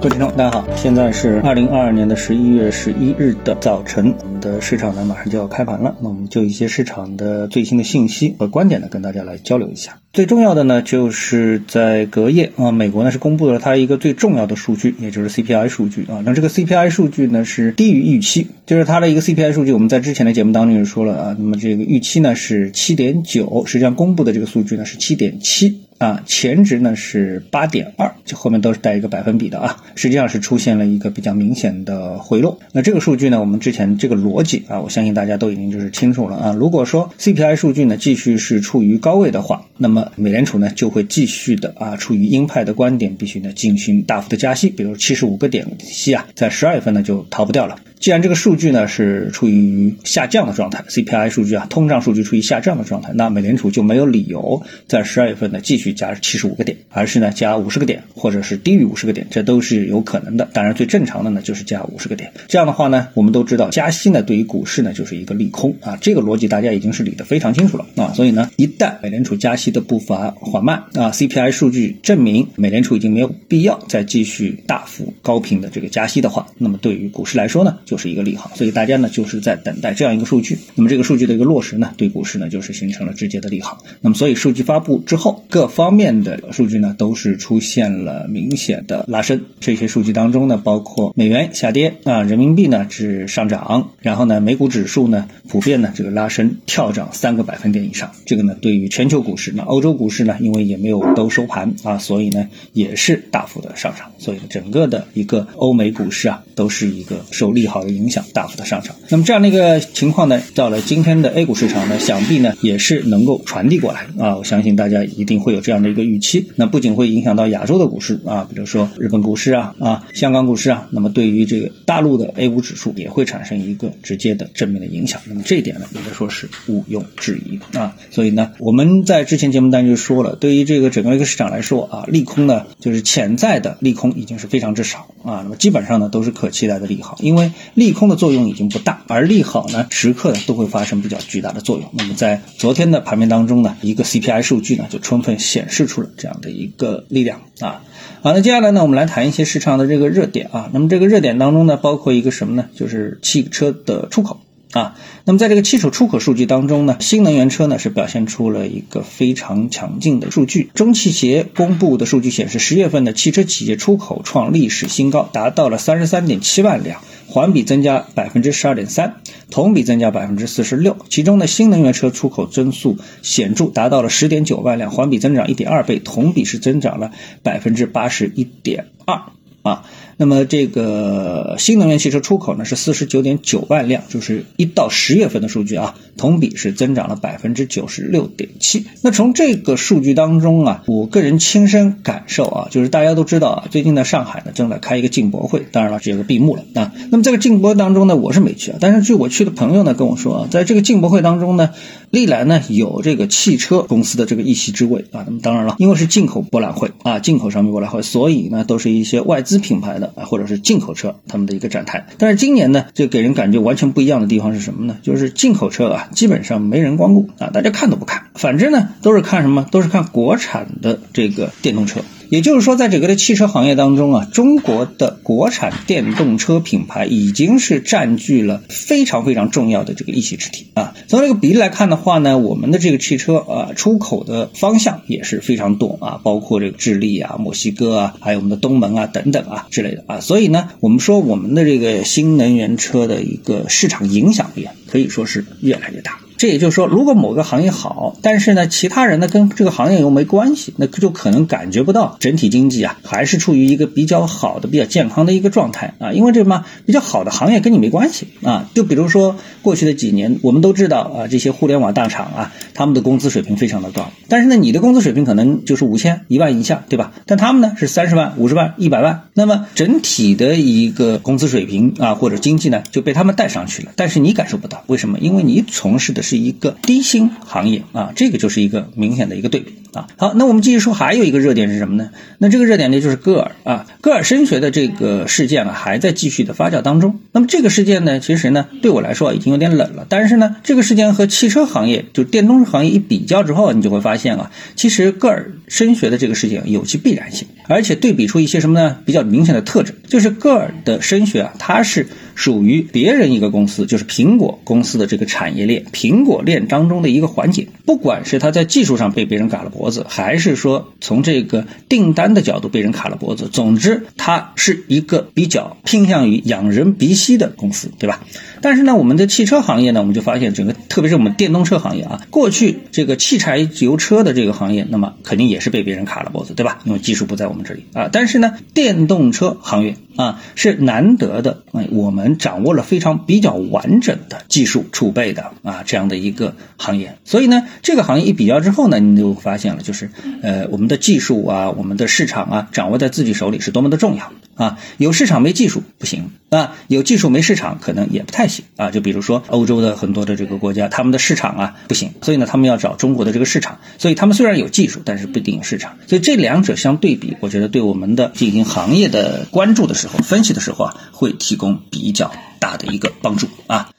各位听众，大家好，现在是二零二二年的十一月十一日的早晨，我们的市场呢马上就要开盘了，那我们就一些市场的最新的信息和观点呢跟大家来交流一下。最重要的呢就是在隔夜啊，美国呢是公布了它一个最重要的数据，也就是 CPI 数据啊。那这个 CPI 数据呢是低于预期，就是它的一个 CPI 数据，我们在之前的节目当中也说了啊，那么这个预期呢是七点九，实际上公布的这个数据呢是七点七。啊，前值呢是八点二，就后面都是带一个百分比的啊，实际上是出现了一个比较明显的回落。那这个数据呢，我们之前这个逻辑啊，我相信大家都已经就是清楚了啊。如果说 CPI 数据呢继续是处于高位的话，那么美联储呢就会继续的啊，处于鹰派的观点，必须呢进行大幅的加息，比如七十五个点息啊，在十二月份呢就逃不掉了。既然这个数据呢是处于下降的状态，CPI 数据啊，通胀数据处于下降的状态，那美联储就没有理由在十二月份呢继续加七十五个点，而是呢加五十个点，或者是低于五十个点，这都是有可能的。当然，最正常的呢就是加五十个点。这样的话呢，我们都知道加息呢对于股市呢就是一个利空啊，这个逻辑大家已经是理得非常清楚了啊。所以呢，一旦美联储加息的步伐缓慢啊，CPI 数据证明美联储已经没有必要再继续大幅高频的这个加息的话，那么对于股市来说呢？就是一个利好，所以大家呢就是在等待这样一个数据。那么这个数据的一个落实呢，对股市呢就是形成了直接的利好。那么所以数据发布之后，各方方面的数据呢都是出现了明显的拉升。这些数据当中呢，包括美元下跌啊，人民币呢是上涨，然后呢美股指数呢普遍呢这个拉升跳涨三个百分点以上。这个呢对于全球股市，那欧洲股市呢因为也没有都收盘啊，所以呢也是大幅的上涨。所以整个的一个欧美股市啊都是一个受利好。的影响大幅的上涨，那么这样的一个情况呢，到了今天的 A 股市场呢，想必呢也是能够传递过来啊。我相信大家一定会有这这样的一个预期。那不仅会影响到亚洲的股市啊，比如说日本股市啊啊，香港股市啊，那么对于这个大陆的 A 股指数也会产生一个直接的正面的影响。那么这一点呢，应该说是毋庸置疑啊。所以呢，我们在之前节目当中就说了，对于这个整个一个市场来说啊，利空呢就是潜在的利空已经是非常之少啊，那么基本上呢都是可期待的利好，因为。利空的作用已经不大，而利好呢，时刻呢都会发生比较巨大的作用。那么在昨天的盘面当中呢，一个 CPI 数据呢就充分显显示出了这样的一个力量啊。好，那接下来呢，我们来谈一些市场的这个热点啊。那么这个热点当中呢，包括一个什么呢？就是汽车的出口。啊，那么在这个汽车出口数据当中呢，新能源车呢是表现出了一个非常强劲的数据。中汽协公布的数据显示，十月份的汽车企业出口创历史新高，达到了三十三点七万辆，环比增加百分之十二点三，同比增加百分之四十六。其中的新能源车出口增速显著，达到了十点九万辆，环比增长一点二倍，同比是增长了百分之八十一点二啊。那么这个新能源汽车出口呢是四十九点九万辆，就是一到十月份的数据啊，同比是增长了百分之九十六点七。那从这个数据当中啊，我个人亲身感受啊，就是大家都知道啊，最近在上海呢正在开一个进博会，当然了，这个闭幕了啊。那么这个进博当中呢，我是没去啊，但是据我去的朋友呢跟我说啊，在这个进博会当中呢，历来呢有这个汽车公司的这个一席之位啊。那么当然了，因为是进口博览会啊，进口商品博览会，所以呢都是一些外资品牌的。啊，或者是进口车他们的一个展台，但是今年呢，就给人感觉完全不一样的地方是什么呢？就是进口车啊，基本上没人光顾啊，大家看都不看，反正呢，都是看什么？都是看国产的这个电动车。也就是说，在整个的汽车行业当中啊，中国的国产电动车品牌已经是占据了非常非常重要的这个一席之地啊。从这个比例来看的话呢，我们的这个汽车啊出口的方向也是非常多啊，包括这个智利啊、墨西哥啊，还有我们的东盟啊等等啊之类的啊。所以呢，我们说我们的这个新能源车的一个市场影响力啊，可以说是越来越大。这也就是说，如果某个行业好，但是呢，其他人呢跟这个行业又没关系，那就可能感觉不到整体经济啊还是处于一个比较好的、比较健康的一个状态啊。因为这什么比较好的行业跟你没关系啊。就比如说过去的几年，我们都知道啊，这些互联网大厂啊，他们的工资水平非常的高，但是呢，你的工资水平可能就是五千、一万以下，对吧？但他们呢是三十万、五十万、一百万，那么整体的一个工资水平啊或者经济呢就被他们带上去了，但是你感受不到。为什么？因为你从事的是一个低薪行业啊，这个就是一个明显的一个对比啊。好，那我们继续说，还有一个热点是什么呢？那这个热点呢，就是戈尔啊，戈尔升学的这个事件啊，还在继续的发酵当中。那么这个事件呢，其实呢，对我来说已经有点冷了。但是呢，这个事件和汽车行业，就电动车行业一比较之后，你就会发现啊，其实戈尔升学的这个事情有其必然性，而且对比出一些什么呢？比较明显的特征，就是戈尔的升学啊，它是。属于别人一个公司，就是苹果公司的这个产业链，苹果链当中的一个环节。不管是它在技术上被别人卡了脖子，还是说从这个订单的角度被人卡了脖子，总之它是一个比较偏向于养人鼻息的公司，对吧？但是呢，我们的汽车行业呢，我们就发现整个，特别是我们电动车行业啊，过去这个汽柴油车的这个行业，那么肯定也是被别人卡了脖子，对吧？因为技术不在我们这里啊。但是呢，电动车行业啊，是难得的，哎，我们掌握了非常比较完整的技术储备的啊，这样的一个行业。所以呢，这个行业一比较之后呢，你就发现了，就是呃，我们的技术啊，我们的市场啊，掌握在自己手里是多么的重要啊。有市场没技术不行啊，有技术没市场可能也不太行。啊，就比如说欧洲的很多的这个国家，他们的市场啊不行，所以呢，他们要找中国的这个市场，所以他们虽然有技术，但是不一定有市场，所以这两者相对比，我觉得对我们的进行行业的关注的时候候、分析的时候啊，会提供比较大的一个帮助啊。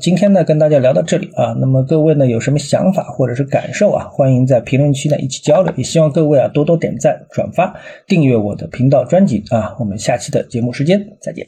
今天呢，跟大家聊到这里啊，那么各位呢有什么想法或者是感受啊，欢迎在评论区呢一起交流，也希望各位啊多多点赞、转发、订阅我的频道专辑啊，我们下期的节目时间再见。